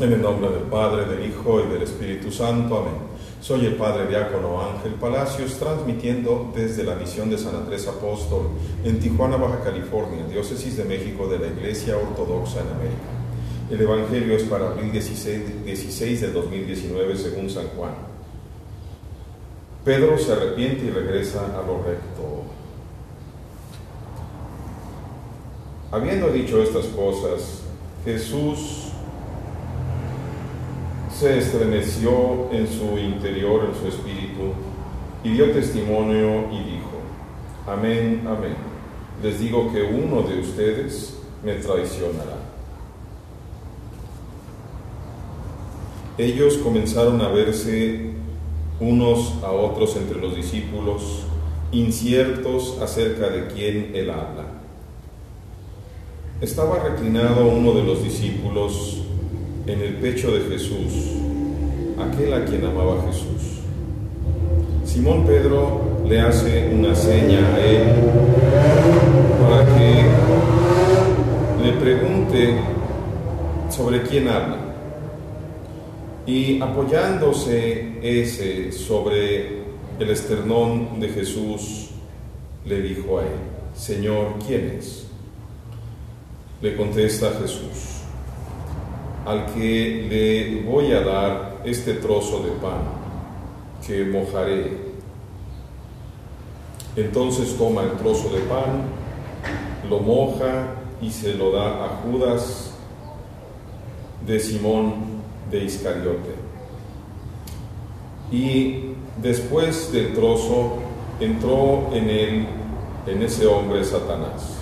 En el nombre del Padre, del Hijo y del Espíritu Santo. Amén. Soy el Padre Diácono Ángel Palacios, transmitiendo desde la misión de San Andrés Apóstol en Tijuana, Baja California, diócesis de México de la Iglesia Ortodoxa en América. El Evangelio es para abril 16, 16 de 2019 según San Juan. Pedro se arrepiente y regresa a lo recto. Habiendo dicho estas cosas, Jesús se estremeció en su interior, en su espíritu, y dio testimonio y dijo, Amén, amén. Les digo que uno de ustedes me traicionará. Ellos comenzaron a verse unos a otros entre los discípulos, inciertos acerca de quién él habla. Estaba reclinado uno de los discípulos en el pecho de Jesús, aquel a quien amaba Jesús. Simón Pedro le hace una seña a él para que le pregunte sobre quién habla. Y apoyándose ese sobre el esternón de Jesús, le dijo a él, Señor, ¿quién es? Le contesta Jesús, al que le voy a dar este trozo de pan que mojaré. Entonces toma el trozo de pan, lo moja y se lo da a Judas de Simón de Iscariote. Y después del trozo entró en él, en ese hombre, Satanás.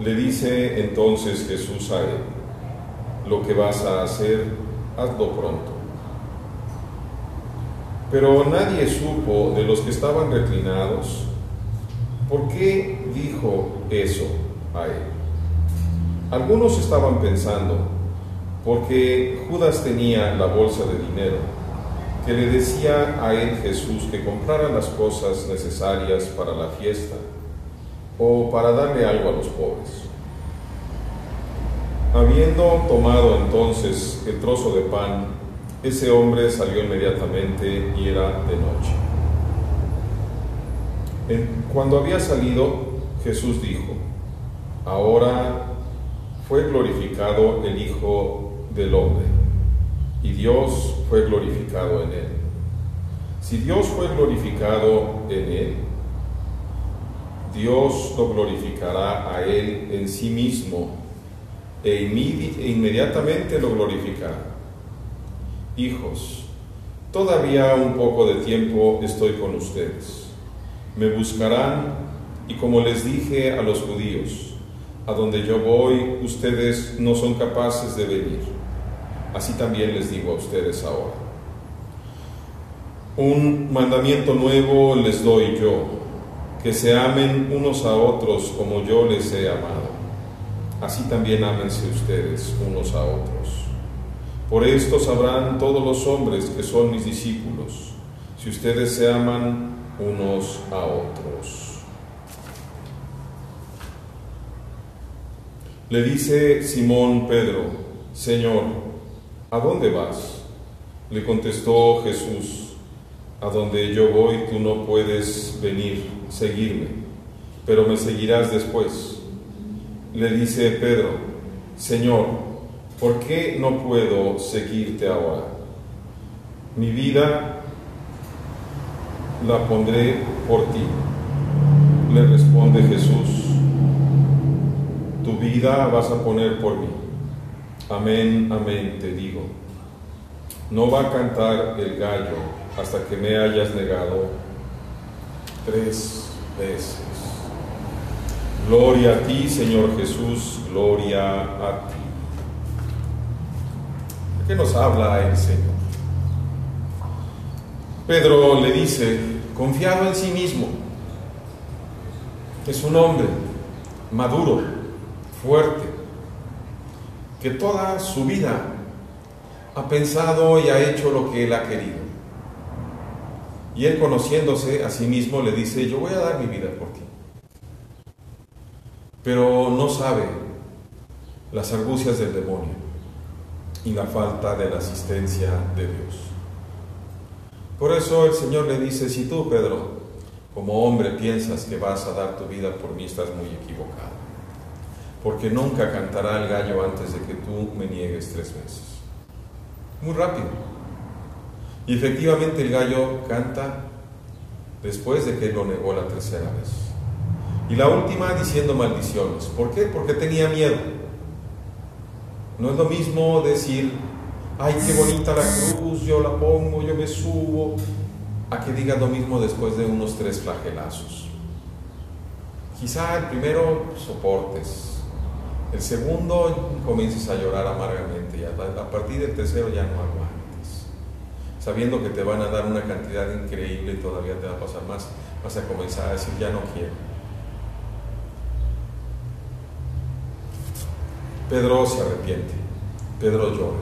Le dice entonces Jesús a él, lo que vas a hacer, hazlo pronto. Pero nadie supo de los que estaban reclinados por qué dijo eso a él. Algunos estaban pensando, porque Judas tenía la bolsa de dinero, que le decía a él Jesús que comprara las cosas necesarias para la fiesta o para darle algo a los pobres. Habiendo tomado entonces el trozo de pan, ese hombre salió inmediatamente y era de noche. cuando había salido, Jesús dijo, ahora fue glorificado el Hijo del Hombre, y Dios fue glorificado en él. Si Dios fue glorificado en él, Dios lo glorificará a él en sí mismo e, inmediatamente lo glorificará. Hijos, todavía un poco de tiempo estoy con ustedes. Me buscarán y como les dije a los judíos, a donde yo voy, ustedes no son capaces de venir. Así también les digo a ustedes ahora. Un mandamiento nuevo les doy yo, que se amen unos a otros como yo les he amado así también ámense ustedes unos a otros. Por esto sabrán todos los hombres que son mis discípulos, si ustedes se aman unos a otros. Le dice Simón Pedro, Señor, ¿a dónde vas? Le contestó Jesús, a donde yo voy tú no puedes venir, seguirme, pero me seguirás después le dice Pedro, Señor, ¿por qué no puedo seguirte ahora? Mi vida la pondré por ti. Le responde Jesús, tu vida vas a poner por mí. Amén, amén, te digo. No va a cantar el gallo hasta que me hayas negado tres veces. Gloria a ti, Señor Jesús, gloria a ti. ¿De qué nos habla el Señor? Pedro le dice, confiado en sí mismo, es un hombre maduro, fuerte, que toda su vida ha pensado y ha hecho lo que él ha querido. Y él conociéndose a sí mismo le dice, yo voy a dar mi vida por ti pero no sabe las argucias del demonio. y la falta de la asistencia de Dios. Por eso el Señor le dice, si tú, Pedro, como hombre piensas que vas a dar tu vida por mí, estás muy equivocado. Porque nunca cantará el gallo antes de que tú me niegues tres veces. Muy rápido. Y efectivamente el gallo canta después de que lo negó la tercera vez. Y la última diciendo maldiciones. ¿Por qué? Porque tenía miedo. No es lo mismo decir, ay, qué bonita la cruz, yo la pongo, yo me subo, a que digas lo mismo después de unos tres flagelazos. Quizá el primero soportes, el segundo comiences a llorar amargamente y a, partir del tercero ya no aguantes. Sabiendo que te van a dar una cantidad increíble y todavía te va a pasar más, vas a comenzar a decir ya no quiero. Pedro se arrepiente, Pedro llora.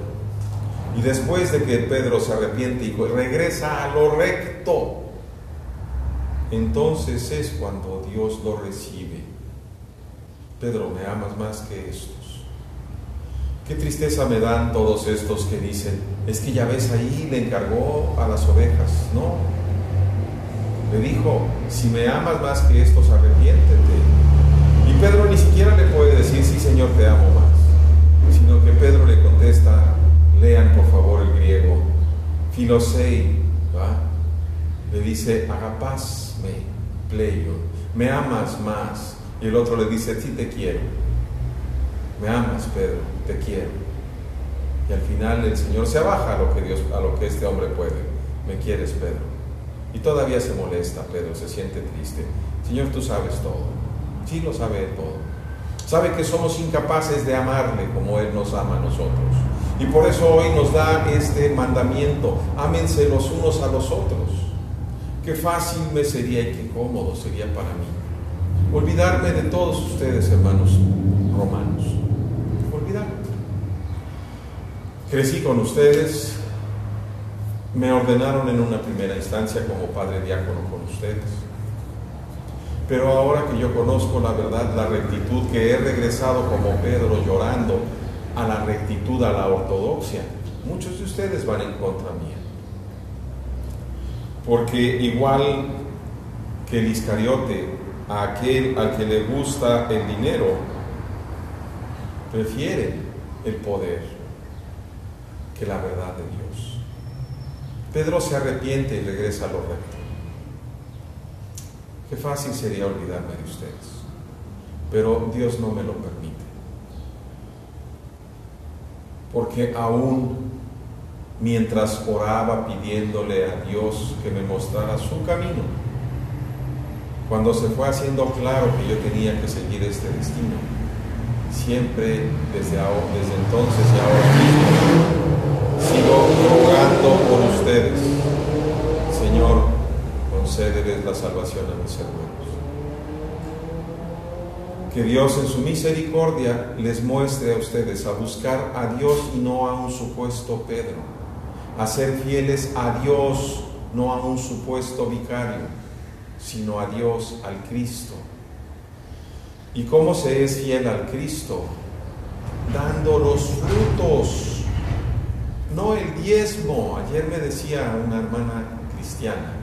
Y después de que Pedro se arrepiente y regresa a lo recto, entonces es cuando Dios lo recibe. Pedro, me amas más que estos. Qué tristeza me dan todos estos que dicen, es que ya ves ahí, le encargó a las ovejas. No, le dijo, si me amas más que estos, arrepiéntete. Y Pedro ni siquiera le puede decir, sí Señor, te amo más, sino que Pedro le contesta, Lean por favor el griego. Filosei, Le dice, agapasme, pleio. Me amas más. Y el otro le dice, te quiero. Me amas, Pedro, te quiero. Y al final el Señor se abaja a lo que Dios, a lo que este hombre puede. Me quieres, Pedro. Y todavía se molesta, Pedro, se siente triste. Señor, tú sabes todo. Sí lo sabe todo. Sabe que somos incapaces de amarle como Él nos ama a nosotros. Y por eso hoy nos da este mandamiento, ámense los unos a los otros. Qué fácil me sería y qué cómodo sería para mí. Olvidarme de todos ustedes, hermanos romanos. Olvidarme. Crecí con ustedes, me ordenaron en una primera instancia como padre diácono con ustedes. Pero ahora que yo conozco la verdad, la rectitud, que he regresado como Pedro llorando a la rectitud, a la ortodoxia, muchos de ustedes van en contra mía. Porque igual que el Iscariote, a aquel al que le gusta el dinero, prefiere el poder que la verdad de Dios. Pedro se arrepiente y regresa a lo. Qué fácil sería olvidarme de ustedes, pero Dios no me lo permite. Porque aún mientras oraba pidiéndole a Dios que me mostrara su camino, cuando se fue haciendo claro que yo tenía que seguir este destino, siempre desde, ahora, desde entonces y ahora mismo, sigo rogando la salvación a mis hermanos que Dios en su misericordia les muestre a ustedes a buscar a Dios y no a un supuesto Pedro, a ser fieles a Dios, no a un supuesto vicario, sino a Dios, al Cristo. ¿Y cómo se es fiel al Cristo? Dando los frutos, no el diezmo. Ayer me decía una hermana cristiana,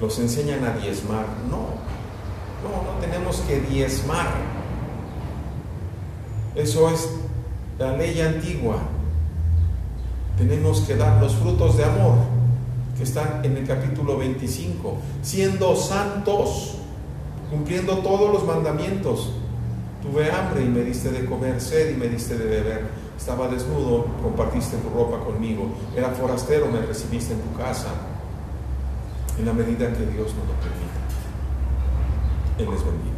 los enseñan a diezmar. No, no, no tenemos que diezmar. Eso es la ley antigua. Tenemos que dar los frutos de amor que están en el capítulo 25, siendo santos, cumpliendo todos los mandamientos. Tuve hambre y me diste de comer, sed y me diste de beber. Estaba desnudo, compartiste tu ropa conmigo. Era forastero, me recibiste en tu casa. En la medida que Dios nos lo permite. Él les bendiga.